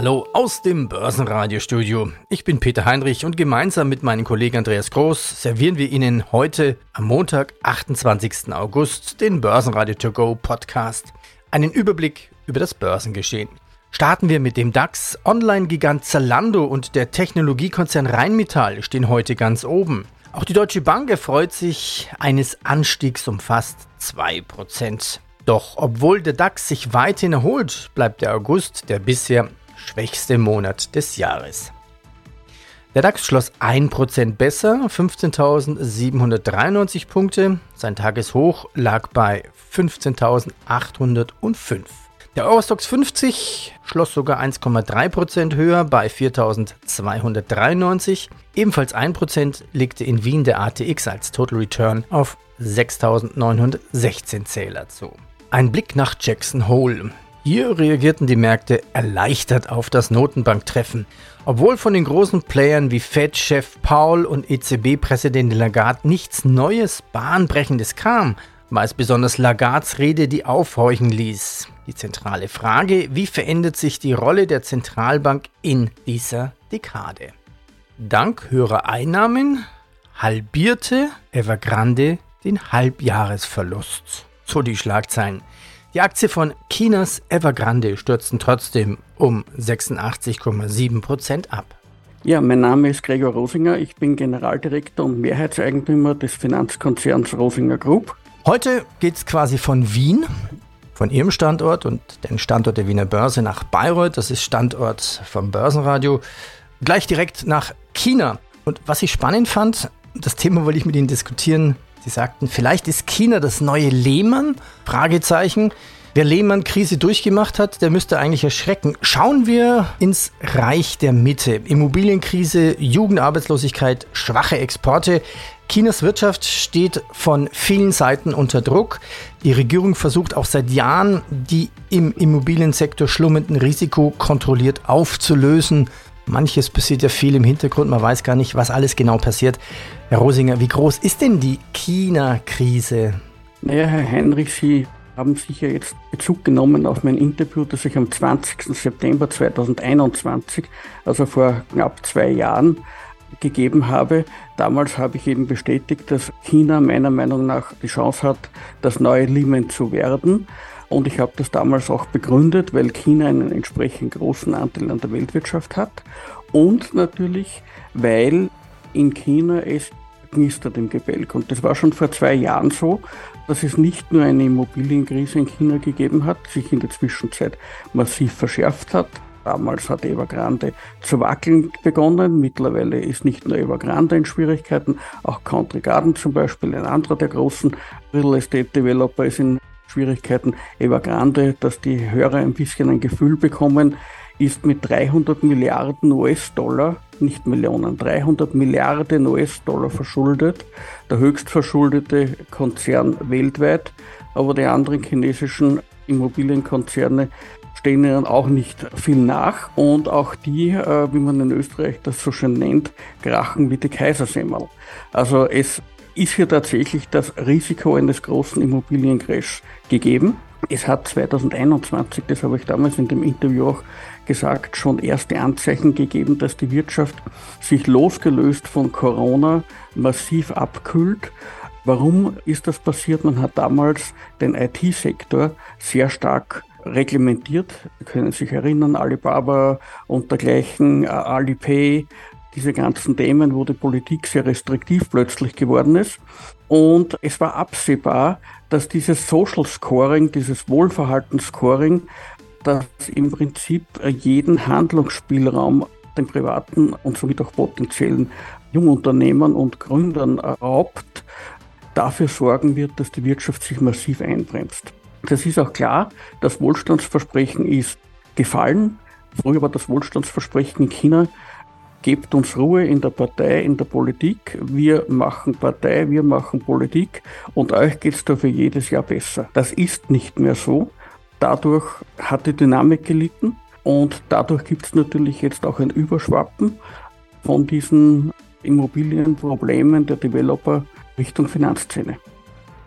Hallo aus dem Börsenradiostudio. Ich bin Peter Heinrich und gemeinsam mit meinem Kollegen Andreas Groß servieren wir Ihnen heute am Montag, 28. August, den Börsenradio To Go Podcast. Einen Überblick über das Börsengeschehen. Starten wir mit dem DAX. Online-Gigant Zalando und der Technologiekonzern Rheinmetall stehen heute ganz oben. Auch die Deutsche Bank erfreut sich eines Anstiegs um fast 2%. Doch obwohl der DAX sich weiterhin erholt, bleibt der August der bisher schwächste Monat des Jahres. Der DAX schloss 1% besser, 15.793 Punkte. Sein Tageshoch lag bei 15.805. Der Eurostox 50 schloss sogar 1,3% höher bei 4.293. Ebenfalls 1% legte in Wien der ATX als Total Return auf 6.916 Zähler zu. Ein Blick nach Jackson Hole. Hier reagierten die Märkte erleichtert auf das Notenbanktreffen. Obwohl von den großen Playern wie Fed-Chef Paul und EZB-Präsident Lagarde nichts Neues, Bahnbrechendes kam, war es besonders Lagards Rede, die aufhorchen ließ. Die zentrale Frage, wie verändert sich die Rolle der Zentralbank in dieser Dekade? Dank höherer Einnahmen halbierte Evergrande den Halbjahresverlust. So die Schlagzeilen. Die Aktie von Chinas Evergrande stürzten trotzdem um 86,7% ab. Ja, mein Name ist Gregor Rosinger. Ich bin Generaldirektor und Mehrheitseigentümer des Finanzkonzerns Rosinger Group. Heute geht es quasi von Wien, von Ihrem Standort und den Standort der Wiener Börse nach Bayreuth. Das ist Standort vom Börsenradio. Gleich direkt nach China. Und was ich spannend fand, das Thema wollte ich mit Ihnen diskutieren, Sie sagten, vielleicht ist China das neue Lehmann? Fragezeichen. Wer Lehmann-Krise durchgemacht hat, der müsste eigentlich erschrecken. Schauen wir ins Reich der Mitte. Immobilienkrise, Jugendarbeitslosigkeit, schwache Exporte. Chinas Wirtschaft steht von vielen Seiten unter Druck. Die Regierung versucht auch seit Jahren, die im Immobiliensektor schlummernden Risiko kontrolliert aufzulösen. Manches passiert ja viel im Hintergrund, man weiß gar nicht, was alles genau passiert. Herr Rosinger, wie groß ist denn die China-Krise? Naja, Herr Heinrich, Sie haben sicher jetzt Bezug genommen auf mein Interview, das ich am 20. September 2021, also vor knapp zwei Jahren, gegeben habe. Damals habe ich eben bestätigt, dass China meiner Meinung nach die Chance hat, das neue Lehman zu werden. Und ich habe das damals auch begründet, weil China einen entsprechend großen Anteil an der Weltwirtschaft hat. Und natürlich, weil in China es knistert im Gebälk. Und das war schon vor zwei Jahren so, dass es nicht nur eine Immobilienkrise in China gegeben hat, sich in der Zwischenzeit massiv verschärft hat. Damals hat Evergrande zu wackeln begonnen. Mittlerweile ist nicht nur Evergrande in Schwierigkeiten, auch Country Garden zum Beispiel, ein anderer der großen Real Estate Developer ist in Schwierigkeiten. Evergrande, dass die Hörer ein bisschen ein Gefühl bekommen, ist mit 300 Milliarden US-Dollar, nicht Millionen, 300 Milliarden US-Dollar verschuldet, der höchst verschuldete Konzern weltweit, aber die anderen chinesischen Immobilienkonzerne stehen ihnen auch nicht viel nach und auch die, äh, wie man in Österreich das so schön nennt, krachen wie die Kaisersemmel. Also es ist hier tatsächlich das Risiko eines großen Immobiliencrashs gegeben. Es hat 2021, das habe ich damals in dem Interview auch gesagt, schon erste Anzeichen gegeben, dass die Wirtschaft sich losgelöst von Corona massiv abkühlt. Warum ist das passiert? Man hat damals den IT-Sektor sehr stark reglementiert. Sie können sich erinnern, Alibaba und dergleichen, Alipay, diese ganzen Themen, wo die Politik sehr restriktiv plötzlich geworden ist. Und es war absehbar, dass dieses Social Scoring, dieses Wohlverhaltensscoring, das im Prinzip jeden Handlungsspielraum den privaten und somit auch potenziellen Jungunternehmern und Gründern raubt, dafür sorgen wird, dass die Wirtschaft sich massiv einbremst. Das ist auch klar, das Wohlstandsversprechen ist gefallen. Früher war das Wohlstandsversprechen in China gebt uns Ruhe in der Partei, in der Politik. Wir machen Partei, wir machen Politik und euch geht es dafür jedes Jahr besser. Das ist nicht mehr so. Dadurch hat die Dynamik gelitten und dadurch gibt es natürlich jetzt auch ein Überschwappen von diesen Immobilienproblemen der Developer Richtung Finanzszene.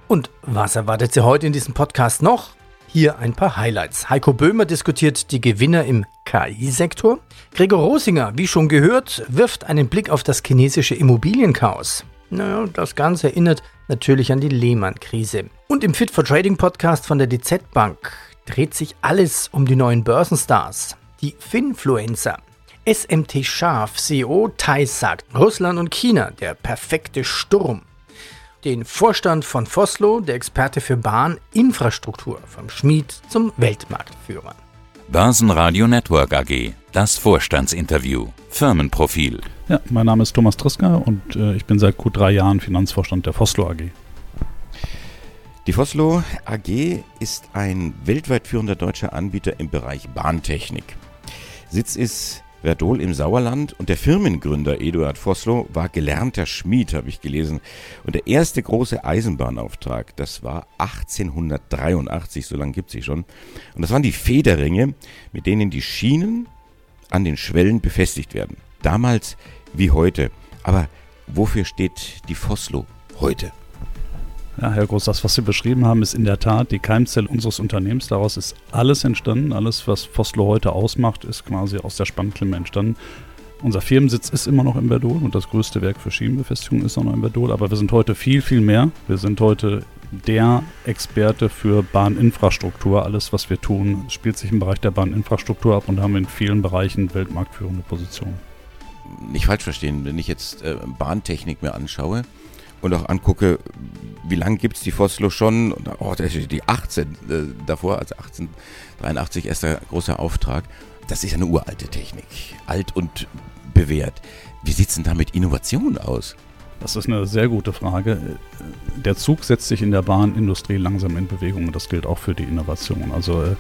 Und was erwartet Sie heute in diesem Podcast noch? Hier ein paar Highlights. Heiko Böhmer diskutiert die Gewinner im KI-Sektor. Gregor Rosinger, wie schon gehört, wirft einen Blick auf das chinesische Immobilienchaos. Naja, das Ganze erinnert natürlich an die Lehman-Krise. Und im Fit for Trading Podcast von der DZ Bank dreht sich alles um die neuen Börsenstars, die Finfluencer. SMT Scharf CEO Thais sagt, Russland und China, der perfekte Sturm den Vorstand von Foslo, der Experte für Bahninfrastruktur, vom Schmied zum Weltmarktführer. Börsenradio Network AG, das Vorstandsinterview, Firmenprofil. Ja, mein Name ist Thomas Triska und äh, ich bin seit gut drei Jahren Finanzvorstand der Foslo AG. Die Foslo AG ist ein weltweit führender deutscher Anbieter im Bereich Bahntechnik. Sitz ist Verdol im Sauerland und der Firmengründer Eduard Vossloh war gelernter Schmied, habe ich gelesen. Und der erste große Eisenbahnauftrag, das war 1883, so lange gibt es sie schon. Und das waren die Federringe, mit denen die Schienen an den Schwellen befestigt werden. Damals wie heute. Aber wofür steht die Vossloh heute? Ja, Herr Groß, das, was Sie beschrieben haben, ist in der Tat die Keimzelle unseres Unternehmens. Daraus ist alles entstanden. Alles, was Foslo heute ausmacht, ist quasi aus der Spannklimme entstanden. Unser Firmensitz ist immer noch in Verdol und das größte Werk für Schienenbefestigung ist auch noch in Verdol. Aber wir sind heute viel, viel mehr. Wir sind heute der Experte für Bahninfrastruktur. Alles, was wir tun, spielt sich im Bereich der Bahninfrastruktur ab und haben in vielen Bereichen weltmarktführende Positionen. Nicht falsch verstehen, wenn ich jetzt äh, Bahntechnik mir anschaue, und auch angucke, wie lange gibt es die Foslo schon? Und, oh, die 18 äh, davor, also 1883 erster großer Auftrag. Das ist eine uralte Technik, alt und bewährt. Wie sieht es denn da mit Innovation aus? Das ist eine sehr gute Frage. Der Zug setzt sich in der Bahnindustrie langsam in Bewegung und das gilt auch für die Innovation. Also äh,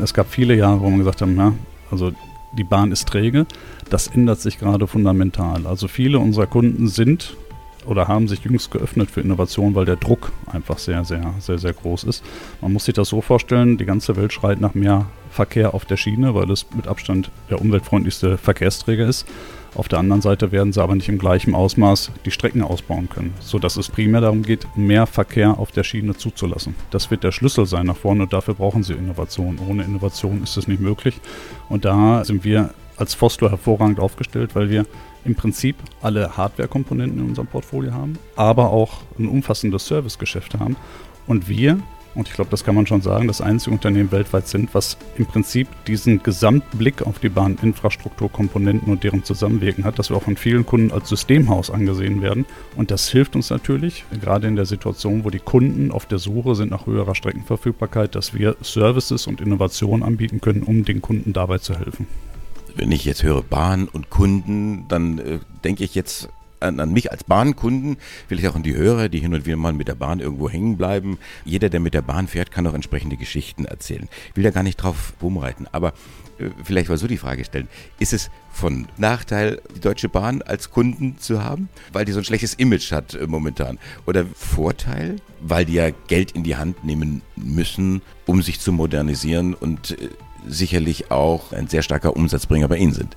es gab viele Jahre, wo man gesagt hat, na, also die Bahn ist träge. Das ändert sich gerade fundamental. Also viele unserer Kunden sind oder haben sich jüngst geöffnet für Innovation, weil der Druck einfach sehr, sehr, sehr, sehr groß ist. Man muss sich das so vorstellen, die ganze Welt schreit nach mehr Verkehr auf der Schiene, weil es mit Abstand der umweltfreundlichste Verkehrsträger ist. Auf der anderen Seite werden sie aber nicht im gleichen Ausmaß die Strecken ausbauen können, sodass es primär darum geht, mehr Verkehr auf der Schiene zuzulassen. Das wird der Schlüssel sein nach vorne und dafür brauchen sie Innovation. Ohne Innovation ist es nicht möglich. Und da sind wir als Foslo hervorragend aufgestellt, weil wir im Prinzip alle Hardware-Komponenten in unserem Portfolio haben, aber auch ein umfassendes Servicegeschäft haben. Und wir, und ich glaube, das kann man schon sagen, das einzige Unternehmen weltweit sind, was im Prinzip diesen Gesamtblick auf die Bahninfrastrukturkomponenten und deren Zusammenwirken hat, dass wir auch von vielen Kunden als Systemhaus angesehen werden. Und das hilft uns natürlich, gerade in der Situation, wo die Kunden auf der Suche sind nach höherer Streckenverfügbarkeit, dass wir Services und Innovationen anbieten können, um den Kunden dabei zu helfen wenn ich jetzt höre Bahn und Kunden, dann äh, denke ich jetzt an, an, mich als Bahnkunden, vielleicht auch an die Hörer, die hin und wieder mal mit der Bahn irgendwo hängen bleiben. Jeder, der mit der Bahn fährt, kann auch entsprechende Geschichten erzählen. Ich will da gar nicht drauf rumreiten, aber äh, vielleicht mal so die Frage stellen. Ist es von Nachteil, die Deutsche Bahn als Kunden zu haben, weil die so ein schlechtes Image hat äh, momentan? Oder Vorteil, weil die ja Geld in die Hand nehmen müssen, um sich zu modernisieren und äh, sicherlich auch ein sehr starker Umsatzbringer bei Ihnen sind.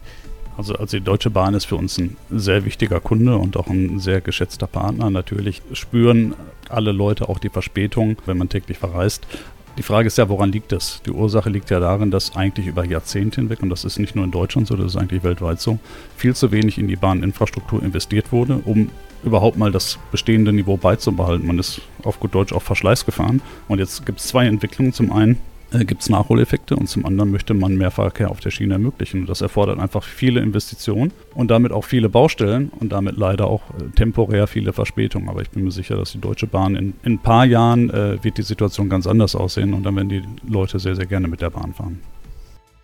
Also, also die Deutsche Bahn ist für uns ein sehr wichtiger Kunde und auch ein sehr geschätzter Partner. Natürlich spüren alle Leute auch die Verspätung, wenn man täglich verreist. Die Frage ist ja, woran liegt das? Die Ursache liegt ja darin, dass eigentlich über Jahrzehnte hinweg, und das ist nicht nur in Deutschland so, das ist eigentlich weltweit so, viel zu wenig in die Bahninfrastruktur investiert wurde, um überhaupt mal das bestehende Niveau beizubehalten. Man ist auf gut Deutsch auf Verschleiß gefahren. Und jetzt gibt es zwei Entwicklungen. Zum einen äh, gibt es Nachholeffekte und zum anderen möchte man mehr Verkehr auf der Schiene ermöglichen. Und das erfordert einfach viele Investitionen und damit auch viele Baustellen und damit leider auch äh, temporär viele Verspätungen. Aber ich bin mir sicher, dass die Deutsche Bahn in, in ein paar Jahren äh, wird die Situation ganz anders aussehen und dann werden die Leute sehr, sehr gerne mit der Bahn fahren.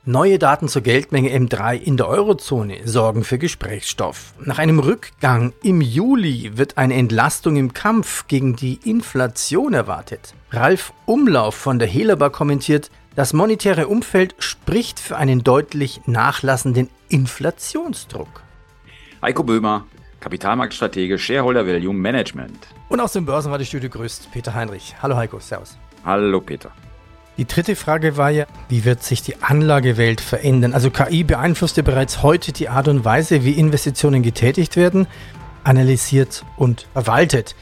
Neue Daten zur Geldmenge M3 in der Eurozone sorgen für Gesprächsstoff. Nach einem Rückgang im Juli wird eine Entlastung im Kampf gegen die Inflation erwartet. Ralf Umlauf von der Helaba kommentiert, das monetäre Umfeld spricht für einen deutlich nachlassenden Inflationsdruck. Heiko Böhmer, Kapitalmarktstratege, Shareholder Value Management. Und aus dem Börsenradiostudio grüßt Peter Heinrich. Hallo Heiko, Servus. Hallo Peter. Die dritte Frage war ja, wie wird sich die Anlagewelt verändern? Also KI beeinflusst ja bereits heute die Art und Weise, wie Investitionen getätigt werden, analysiert und verwaltet.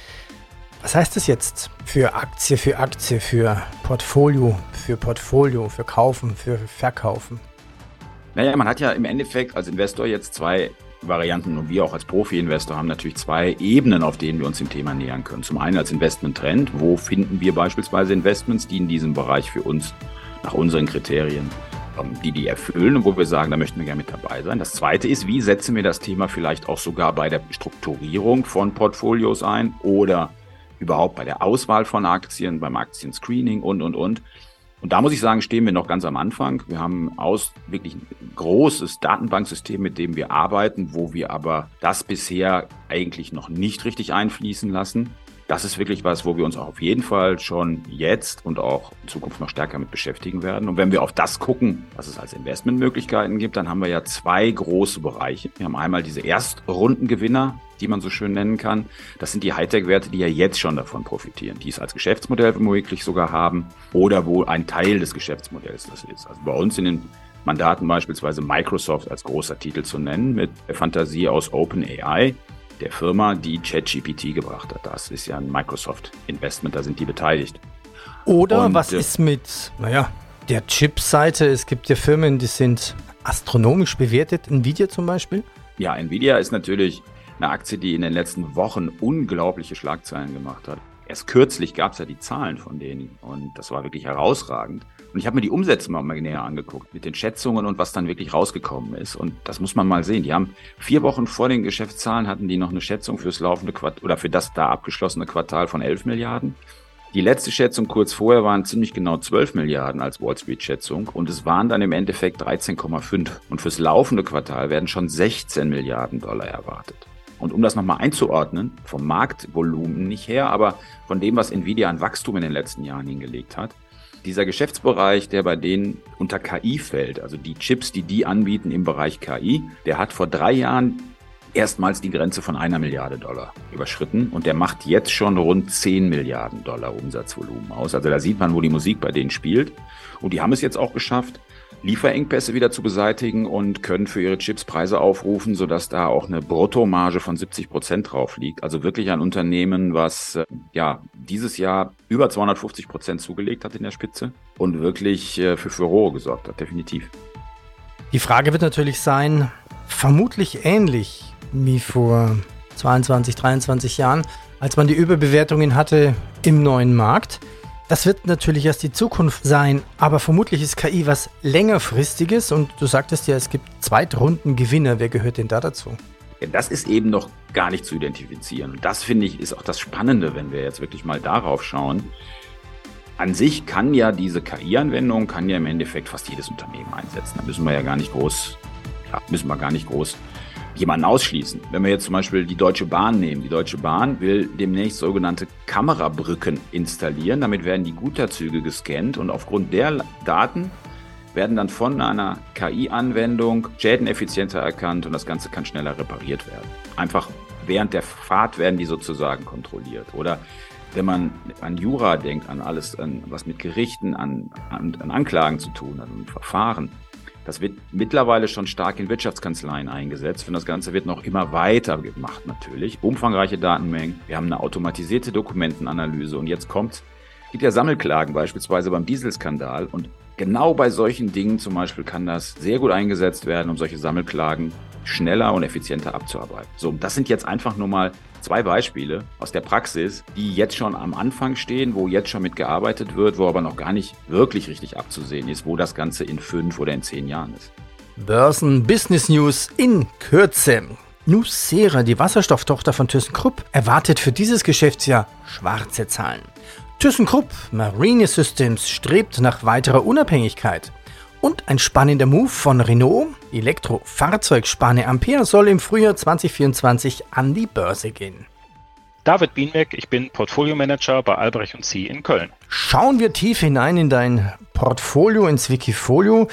Was heißt das jetzt für Aktie für Aktie, für Portfolio für Portfolio, für Kaufen, für Verkaufen? Naja, man hat ja im Endeffekt als Investor jetzt zwei Varianten und wir auch als Profi-Investor haben natürlich zwei Ebenen, auf denen wir uns dem Thema nähern können. Zum einen als Investment-Trend, wo finden wir beispielsweise Investments, die in diesem Bereich für uns nach unseren Kriterien, ähm, die die erfüllen und wo wir sagen, da möchten wir gerne mit dabei sein. Das zweite ist, wie setzen wir das Thema vielleicht auch sogar bei der Strukturierung von Portfolios ein oder überhaupt bei der Auswahl von Aktien, beim Aktienscreening und, und, und. Und da muss ich sagen, stehen wir noch ganz am Anfang. Wir haben aus wirklich ein großes Datenbanksystem, mit dem wir arbeiten, wo wir aber das bisher eigentlich noch nicht richtig einfließen lassen. Das ist wirklich was, wo wir uns auch auf jeden Fall schon jetzt und auch in Zukunft noch stärker mit beschäftigen werden. Und wenn wir auf das gucken, was es als Investmentmöglichkeiten gibt, dann haben wir ja zwei große Bereiche. Wir haben einmal diese Erstrundengewinner, die man so schön nennen kann. Das sind die Hightech-Werte, die ja jetzt schon davon profitieren, die es als Geschäftsmodell womöglich sogar haben oder wo ein Teil des Geschäftsmodells das ist. Also bei uns in den Mandaten beispielsweise Microsoft als großer Titel zu nennen, mit der Fantasie aus OpenAI, der Firma, die ChatGPT gebracht hat. Das ist ja ein Microsoft-Investment, da sind die beteiligt. Oder Und, was äh, ist mit, naja, der Chip-Seite? Es gibt ja Firmen, die sind astronomisch bewertet, Nvidia zum Beispiel. Ja, Nvidia ist natürlich eine Aktie, die in den letzten Wochen unglaubliche Schlagzeilen gemacht hat. Erst kürzlich gab es ja die Zahlen von denen und das war wirklich herausragend. Und ich habe mir die Umsätze mal näher angeguckt mit den Schätzungen und was dann wirklich rausgekommen ist. Und das muss man mal sehen. Die haben vier Wochen vor den Geschäftszahlen hatten die noch eine Schätzung fürs laufende Quartal oder für das da abgeschlossene Quartal von 11 Milliarden. Die letzte Schätzung kurz vorher waren ziemlich genau 12 Milliarden als Wall Street Schätzung und es waren dann im Endeffekt 13,5. Und fürs laufende Quartal werden schon 16 Milliarden Dollar erwartet. Und um das nochmal einzuordnen, vom Marktvolumen nicht her, aber von dem, was Nvidia an Wachstum in den letzten Jahren hingelegt hat, dieser Geschäftsbereich, der bei denen unter KI fällt, also die Chips, die die anbieten im Bereich KI, der hat vor drei Jahren erstmals die Grenze von einer Milliarde Dollar überschritten und der macht jetzt schon rund 10 Milliarden Dollar Umsatzvolumen aus. Also da sieht man, wo die Musik bei denen spielt. Und die haben es jetzt auch geschafft, Lieferengpässe wieder zu beseitigen und können für ihre Chips Preise aufrufen, sodass da auch eine Bruttomarge von 70 Prozent drauf liegt. Also wirklich ein Unternehmen, was äh, ja dieses Jahr über 250 Prozent zugelegt hat in der Spitze und wirklich äh, für Furore gesorgt hat, definitiv. Die Frage wird natürlich sein, vermutlich ähnlich wie vor 22, 23 Jahren, als man die Überbewertungen hatte im neuen Markt. Das wird natürlich erst die Zukunft sein, aber vermutlich ist KI was längerfristiges und du sagtest ja, es gibt Zweitrundengewinner. Wer gehört denn da dazu? Das ist eben noch gar nicht zu identifizieren. Und das finde ich ist auch das Spannende, wenn wir jetzt wirklich mal darauf schauen. An sich kann ja diese KI-Anwendung, kann ja im Endeffekt fast jedes Unternehmen einsetzen. Da müssen wir ja gar nicht groß, ja, müssen wir gar nicht groß jemanden ausschließen. Wenn wir jetzt zum Beispiel die Deutsche Bahn nehmen. Die Deutsche Bahn will demnächst sogenannte Kamerabrücken installieren. Damit werden die Güterzüge gescannt und aufgrund der Daten werden dann von einer KI-Anwendung Schäden effizienter erkannt und das Ganze kann schneller repariert werden. Einfach während der Fahrt werden die sozusagen kontrolliert. Oder wenn man an Jura denkt, an alles, an, was mit Gerichten, an, an, an Anklagen zu tun hat, an Verfahren, das wird mittlerweile schon stark in Wirtschaftskanzleien eingesetzt. Und das Ganze wird noch immer weiter gemacht natürlich. Umfangreiche Datenmengen, wir haben eine automatisierte Dokumentenanalyse. Und jetzt kommt, gibt ja Sammelklagen beispielsweise beim Dieselskandal. Und genau bei solchen Dingen zum Beispiel kann das sehr gut eingesetzt werden, um solche Sammelklagen schneller und effizienter abzuarbeiten. So, das sind jetzt einfach nur mal zwei Beispiele aus der Praxis, die jetzt schon am Anfang stehen, wo jetzt schon mitgearbeitet wird, wo aber noch gar nicht wirklich richtig abzusehen ist, wo das Ganze in fünf oder in zehn Jahren ist. Börsen Business News in Kürze. Nucera, die Wasserstofftochter von ThyssenKrupp, erwartet für dieses Geschäftsjahr schwarze Zahlen. ThyssenKrupp Marine Systems strebt nach weiterer Unabhängigkeit. Und ein spannender Move von Renault. Elektrofahrzeugspanne Ampere soll im Frühjahr 2024 an die Börse gehen. David Bienbeck, ich bin Portfolio-Manager bei Albrecht und C in Köln. Schauen wir tief hinein in dein Portfolio, ins Wikifolio.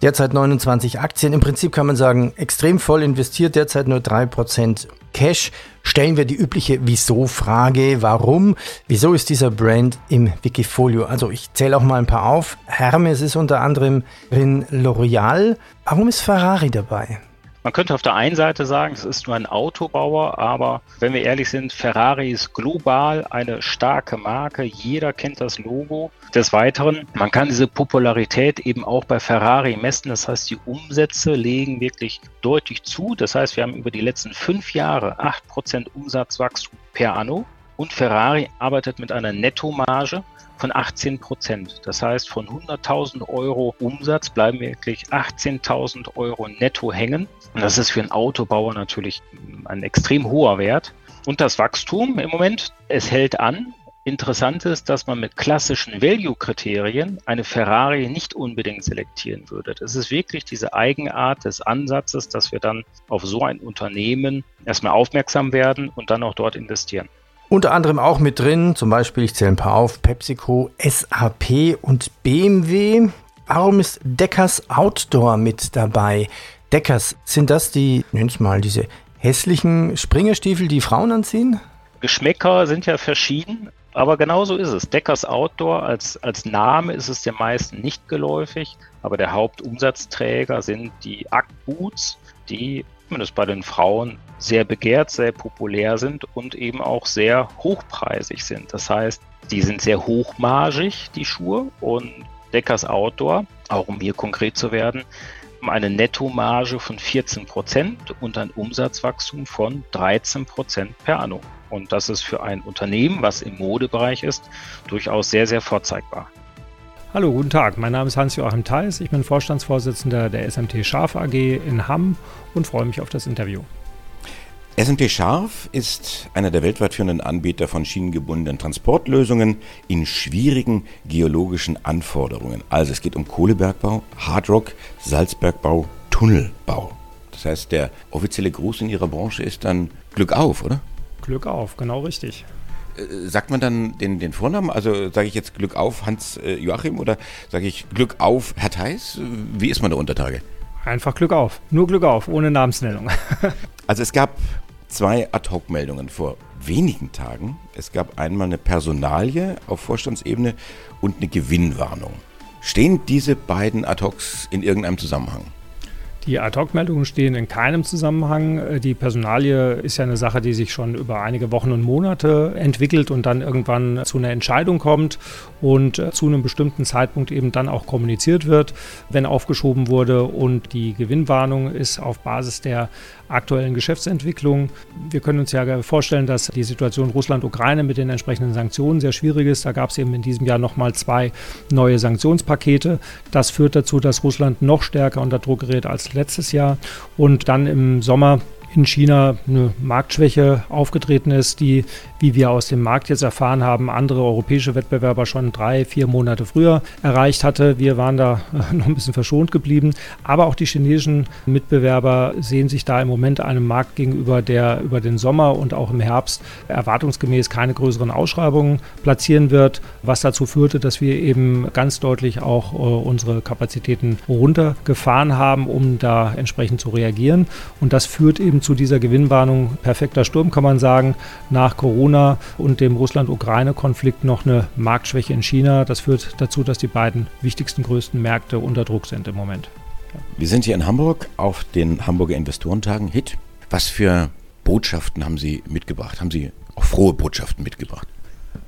Derzeit 29 Aktien. Im Prinzip kann man sagen, extrem voll investiert, derzeit nur 3% Cash. Stellen wir die übliche Wieso-Frage. Warum? Wieso ist dieser Brand im Wikifolio? Also ich zähle auch mal ein paar auf. Hermes ist unter anderem drin L'Oreal. Warum ist Ferrari dabei? Man könnte auf der einen Seite sagen, es ist nur ein Autobauer, aber wenn wir ehrlich sind, Ferrari ist global eine starke Marke. Jeder kennt das Logo. Des Weiteren, man kann diese Popularität eben auch bei Ferrari messen. Das heißt, die Umsätze legen wirklich deutlich zu. Das heißt, wir haben über die letzten fünf Jahre 8% Umsatzwachstum per anno. Und Ferrari arbeitet mit einer Nettomarge von 18 Prozent. Das heißt, von 100.000 Euro Umsatz bleiben wirklich 18.000 Euro netto hängen. Und das ist für einen Autobauer natürlich ein extrem hoher Wert. Und das Wachstum im Moment, es hält an. Interessant ist, dass man mit klassischen Value-Kriterien eine Ferrari nicht unbedingt selektieren würde. Das ist wirklich diese Eigenart des Ansatzes, dass wir dann auf so ein Unternehmen erstmal aufmerksam werden und dann auch dort investieren. Unter anderem auch mit drin, zum Beispiel, ich zähle ein paar auf, PepsiCo, SAP und BMW. Warum ist Deckers Outdoor mit dabei? Deckers, sind das die, nenn's mal, diese hässlichen Springerstiefel, die Frauen anziehen? Geschmäcker sind ja verschieden, aber genau so ist es. Deckers Outdoor als, als Name ist es den meisten nicht geläufig, aber der Hauptumsatzträger sind die Act Boots, die zumindest bei den Frauen sehr begehrt, sehr populär sind und eben auch sehr hochpreisig sind. Das heißt, die sind sehr hochmargig, die Schuhe, und Deckers Outdoor, auch um hier konkret zu werden, eine Nettomarge von 14 Prozent und ein Umsatzwachstum von 13 Prozent per anno. Und das ist für ein Unternehmen, was im Modebereich ist, durchaus sehr, sehr vorzeigbar. Hallo, guten Tag. Mein Name ist Hans-Joachim Theis. Ich bin Vorstandsvorsitzender der SMT Scharf AG in Hamm und freue mich auf das Interview. SMT Scharf ist einer der weltweit führenden Anbieter von schienengebundenen Transportlösungen in schwierigen geologischen Anforderungen. Also es geht um Kohlebergbau, Hardrock, Salzbergbau, Tunnelbau. Das heißt, der offizielle Gruß in Ihrer Branche ist dann Glück auf, oder? Glück auf, genau richtig. Äh, sagt man dann den, den Vornamen? Also sage ich jetzt Glück auf Hans äh, Joachim oder sage ich Glück auf Herr Theis? Wie ist man da untertage? Einfach Glück auf. Nur Glück auf, ohne Namensnennung. also es gab zwei Ad-Hoc-Meldungen vor wenigen Tagen. Es gab einmal eine Personalie auf Vorstandsebene und eine Gewinnwarnung. Stehen diese beiden Ad-Hocs in irgendeinem Zusammenhang? Die Ad-Hoc-Meldungen stehen in keinem Zusammenhang. Die Personalie ist ja eine Sache, die sich schon über einige Wochen und Monate entwickelt und dann irgendwann zu einer Entscheidung kommt und zu einem bestimmten Zeitpunkt eben dann auch kommuniziert wird, wenn aufgeschoben wurde. Und die Gewinnwarnung ist auf Basis der aktuellen Geschäftsentwicklung. Wir können uns ja vorstellen, dass die Situation Russland-Ukraine mit den entsprechenden Sanktionen sehr schwierig ist. Da gab es eben in diesem Jahr nochmal zwei neue Sanktionspakete. Das führt dazu, dass Russland noch stärker unter Druck gerät als letztes Jahr. Und dann im Sommer in China eine Marktschwäche aufgetreten ist, die, wie wir aus dem Markt jetzt erfahren haben, andere europäische Wettbewerber schon drei, vier Monate früher erreicht hatte. Wir waren da noch ein bisschen verschont geblieben. Aber auch die chinesischen Mitbewerber sehen sich da im Moment einem Markt gegenüber, der über den Sommer und auch im Herbst erwartungsgemäß keine größeren Ausschreibungen platzieren wird, was dazu führte, dass wir eben ganz deutlich auch äh, unsere Kapazitäten runtergefahren haben, um da entsprechend zu reagieren. Und das führt eben zu dieser Gewinnwarnung perfekter Sturm, kann man sagen. Nach Corona und dem Russland-Ukraine-Konflikt noch eine Marktschwäche in China. Das führt dazu, dass die beiden wichtigsten, größten Märkte unter Druck sind im Moment. Wir sind hier in Hamburg auf den Hamburger Investorentagen HIT. Was für Botschaften haben Sie mitgebracht? Haben Sie auch frohe Botschaften mitgebracht?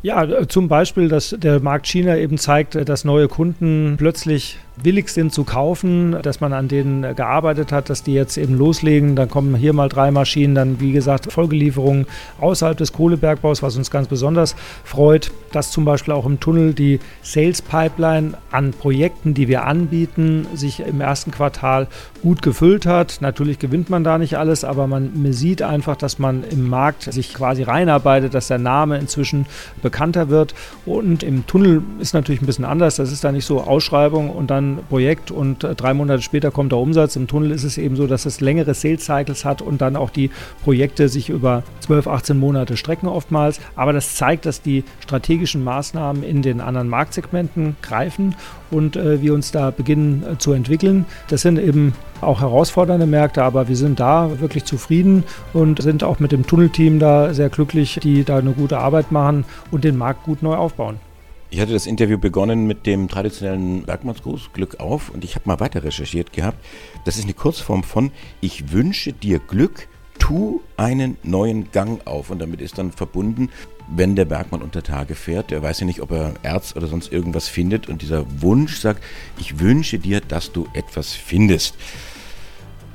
Ja, zum Beispiel, dass der Markt China eben zeigt, dass neue Kunden plötzlich willig sind zu kaufen, dass man an denen gearbeitet hat, dass die jetzt eben loslegen. Dann kommen hier mal drei Maschinen, dann wie gesagt Folgelieferungen außerhalb des Kohlebergbaus, was uns ganz besonders freut, dass zum Beispiel auch im Tunnel die Sales Pipeline an Projekten, die wir anbieten, sich im ersten Quartal gut gefüllt hat. Natürlich gewinnt man da nicht alles, aber man sieht einfach, dass man im Markt sich quasi reinarbeitet, dass der Name inzwischen bekannt bekannter wird. Und im Tunnel ist natürlich ein bisschen anders. Das ist da nicht so Ausschreibung und dann Projekt und äh, drei Monate später kommt der Umsatz. Im Tunnel ist es eben so, dass es längere Sales Cycles hat und dann auch die Projekte sich über 12, 18 Monate strecken oftmals. Aber das zeigt, dass die strategischen Maßnahmen in den anderen Marktsegmenten greifen und äh, wir uns da beginnen äh, zu entwickeln. Das sind eben auch herausfordernde Märkte, aber wir sind da wirklich zufrieden und sind auch mit dem Tunnelteam da sehr glücklich, die da eine gute Arbeit machen und den Markt gut neu aufbauen. Ich hatte das Interview begonnen mit dem traditionellen Bergmannsgruß, Glück auf, und ich habe mal weiter recherchiert gehabt. Das ist eine Kurzform von Ich wünsche dir Glück, tu einen neuen Gang auf. Und damit ist dann verbunden, wenn der Bergmann unter Tage fährt, der weiß ja nicht, ob er Erz oder sonst irgendwas findet. Und dieser Wunsch sagt, ich wünsche dir, dass du etwas findest.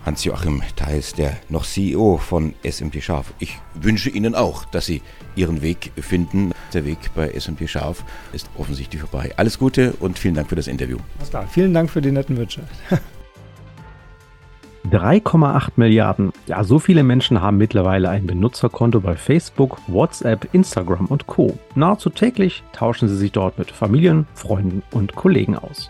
Hans-Joachim Theis, der noch CEO von SMP Scharf. Ich wünsche Ihnen auch, dass Sie Ihren Weg finden. Der Weg bei SMP Scharf ist offensichtlich vorbei. Alles Gute und vielen Dank für das Interview. Alles klar. Vielen Dank für die netten Wünsche. 3,8 Milliarden. Ja, so viele Menschen haben mittlerweile ein Benutzerkonto bei Facebook, WhatsApp, Instagram und Co. Nahezu täglich tauschen sie sich dort mit Familien, Freunden und Kollegen aus.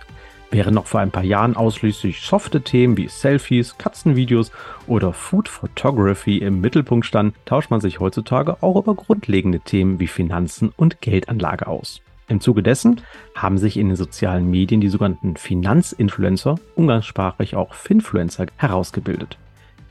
Während noch vor ein paar Jahren ausschließlich softe Themen wie Selfies, Katzenvideos oder Food Photography im Mittelpunkt standen, tauscht man sich heutzutage auch über grundlegende Themen wie Finanzen und Geldanlage aus. Im Zuge dessen haben sich in den sozialen Medien die sogenannten Finanzinfluencer, umgangssprachlich auch Finfluencer, herausgebildet.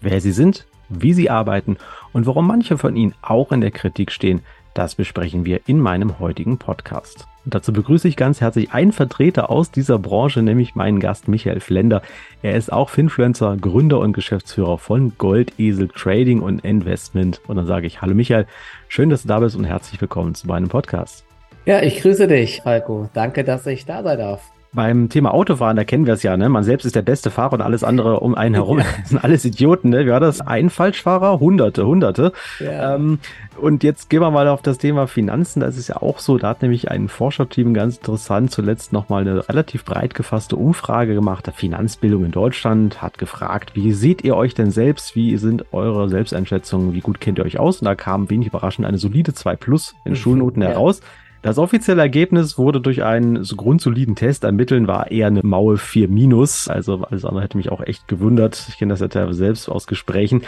Wer sie sind, wie sie arbeiten und warum manche von ihnen auch in der Kritik stehen, das besprechen wir in meinem heutigen Podcast. Und dazu begrüße ich ganz herzlich einen Vertreter aus dieser Branche, nämlich meinen Gast Michael Flender. Er ist auch Finfluencer, Gründer und Geschäftsführer von Goldesel Trading und Investment. Und dann sage ich Hallo Michael, schön, dass du da bist und herzlich willkommen zu meinem Podcast. Ja, ich grüße dich, Falco. Danke, dass ich da sein darf. Beim Thema Autofahren, da kennen wir es ja, ne? Man selbst ist der beste Fahrer und alles andere um einen herum ja. sind alles Idioten, ne? Wie war das? Ein Falschfahrer? Hunderte, hunderte. Ja. Ähm, und jetzt gehen wir mal auf das Thema Finanzen. Das ist ja auch so. Da hat nämlich ein Forscherteam ganz interessant zuletzt nochmal eine relativ breit gefasste Umfrage gemacht. Der Finanzbildung in Deutschland hat gefragt, wie seht ihr euch denn selbst? Wie sind eure Selbsteinschätzungen? Wie gut kennt ihr euch aus? Und da kam wenig überraschend eine solide 2 Plus in mhm. Schulnoten ja. heraus. Das offizielle Ergebnis wurde durch einen so grundsoliden Test ermitteln, war eher eine Maue 4 minus. Also alles andere hätte mich auch echt gewundert. Ich kenne das ja teilweise selbst aus Gesprächen.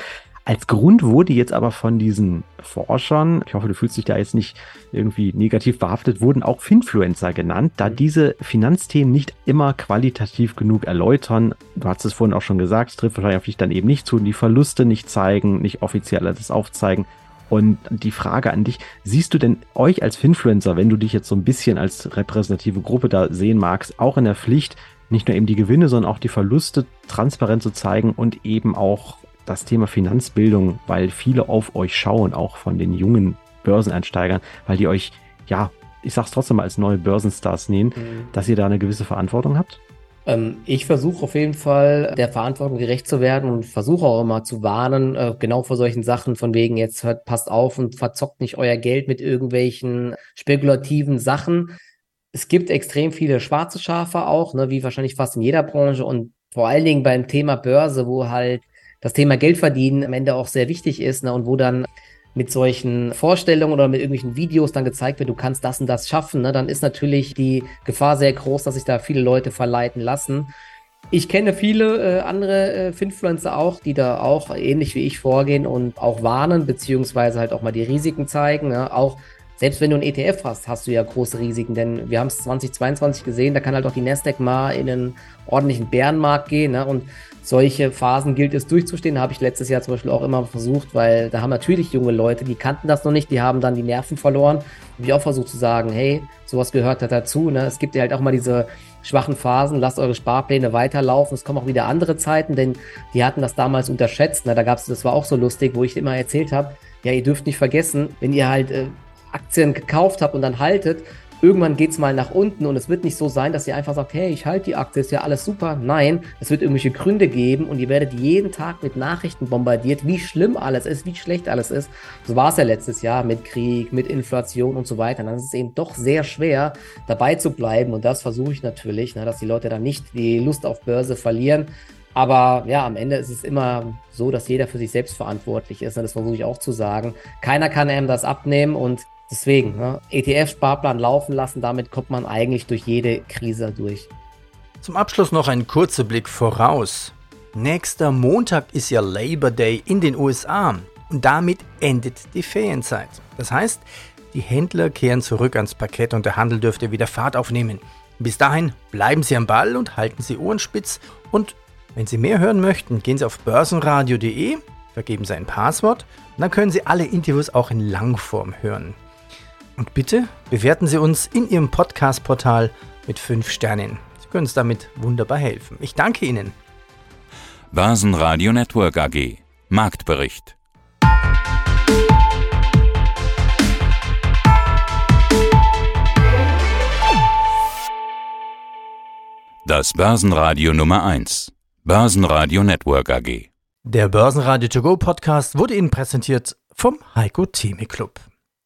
Als Grund wurde jetzt aber von diesen Forschern, ich hoffe, du fühlst dich da jetzt nicht irgendwie negativ behaftet, wurden auch Finfluencer genannt, da mhm. diese Finanzthemen nicht immer qualitativ genug erläutern. Du hast es vorhin auch schon gesagt, es trifft wahrscheinlich auf dich dann eben nicht zu, die Verluste nicht zeigen, nicht offiziell alles aufzeigen. Und die Frage an dich, siehst du denn euch als Finfluencer, wenn du dich jetzt so ein bisschen als repräsentative Gruppe da sehen magst, auch in der Pflicht, nicht nur eben die Gewinne, sondern auch die Verluste transparent zu zeigen und eben auch das Thema Finanzbildung, weil viele auf euch schauen, auch von den jungen Börseneinsteigern, weil die euch, ja, ich sag's trotzdem mal als neue Börsenstars nehmen, mhm. dass ihr da eine gewisse Verantwortung habt? Ähm, ich versuche auf jeden Fall der Verantwortung gerecht zu werden und versuche auch immer zu warnen, äh, genau vor solchen Sachen, von wegen jetzt hört, passt auf und verzockt nicht euer Geld mit irgendwelchen spekulativen Sachen. Es gibt extrem viele schwarze Schafe auch, ne, wie wahrscheinlich fast in jeder Branche und vor allen Dingen beim Thema Börse, wo halt das Thema Geld verdienen am Ende auch sehr wichtig ist ne, und wo dann mit solchen Vorstellungen oder mit irgendwelchen Videos dann gezeigt wird, du kannst das und das schaffen, ne, dann ist natürlich die Gefahr sehr groß, dass sich da viele Leute verleiten lassen. Ich kenne viele äh, andere äh, Finfluencer auch, die da auch ähnlich wie ich vorgehen und auch warnen, beziehungsweise halt auch mal die Risiken zeigen. Ne? Auch selbst wenn du ein ETF hast, hast du ja große Risiken, denn wir haben es 2022 gesehen, da kann halt auch die Nasdaq mal in einen ordentlichen Bärenmarkt gehen. Ne? Und solche Phasen gilt es durchzustehen. Habe ich letztes Jahr zum Beispiel auch immer versucht, weil da haben natürlich junge Leute, die kannten das noch nicht, die haben dann die Nerven verloren. Habe ich auch versucht zu sagen, hey, sowas gehört da dazu. Ne? Es gibt ja halt auch mal diese schwachen Phasen, lasst eure Sparpläne weiterlaufen. Es kommen auch wieder andere Zeiten, denn die hatten das damals unterschätzt. Ne? Da gab es, das war auch so lustig, wo ich immer erzählt habe, ja, ihr dürft nicht vergessen, wenn ihr halt äh, Aktien gekauft habt und dann haltet, irgendwann geht es mal nach unten und es wird nicht so sein, dass ihr einfach sagt, hey, ich halte die Aktie, ist ja alles super. Nein, es wird irgendwelche Gründe geben und ihr werdet jeden Tag mit Nachrichten bombardiert, wie schlimm alles ist, wie schlecht alles ist. So war es ja letztes Jahr mit Krieg, mit Inflation und so weiter. dann ist es eben doch sehr schwer, dabei zu bleiben und das versuche ich natürlich, ne, dass die Leute dann nicht die Lust auf Börse verlieren. Aber ja, am Ende ist es immer so, dass jeder für sich selbst verantwortlich ist. Und das versuche ich auch zu sagen. Keiner kann einem das abnehmen und Deswegen, ne, ETF-Sparplan laufen lassen, damit kommt man eigentlich durch jede Krise durch. Zum Abschluss noch ein kurzer Blick voraus. Nächster Montag ist ja Labor Day in den USA und damit endet die Ferienzeit. Das heißt, die Händler kehren zurück ans Parkett und der Handel dürfte wieder Fahrt aufnehmen. Bis dahin bleiben Sie am Ball und halten Sie Ohren spitz. Und wenn Sie mehr hören möchten, gehen Sie auf börsenradio.de, vergeben Sie ein Passwort und dann können Sie alle Interviews auch in Langform hören. Und bitte bewerten Sie uns in Ihrem Podcast-Portal mit 5 Sternen. Sie können uns damit wunderbar helfen. Ich danke Ihnen. Börsenradio Network AG Marktbericht Das Börsenradio Nummer 1 Börsenradio Network AG Der Börsenradio To Go Podcast wurde Ihnen präsentiert vom Heiko Theme Club.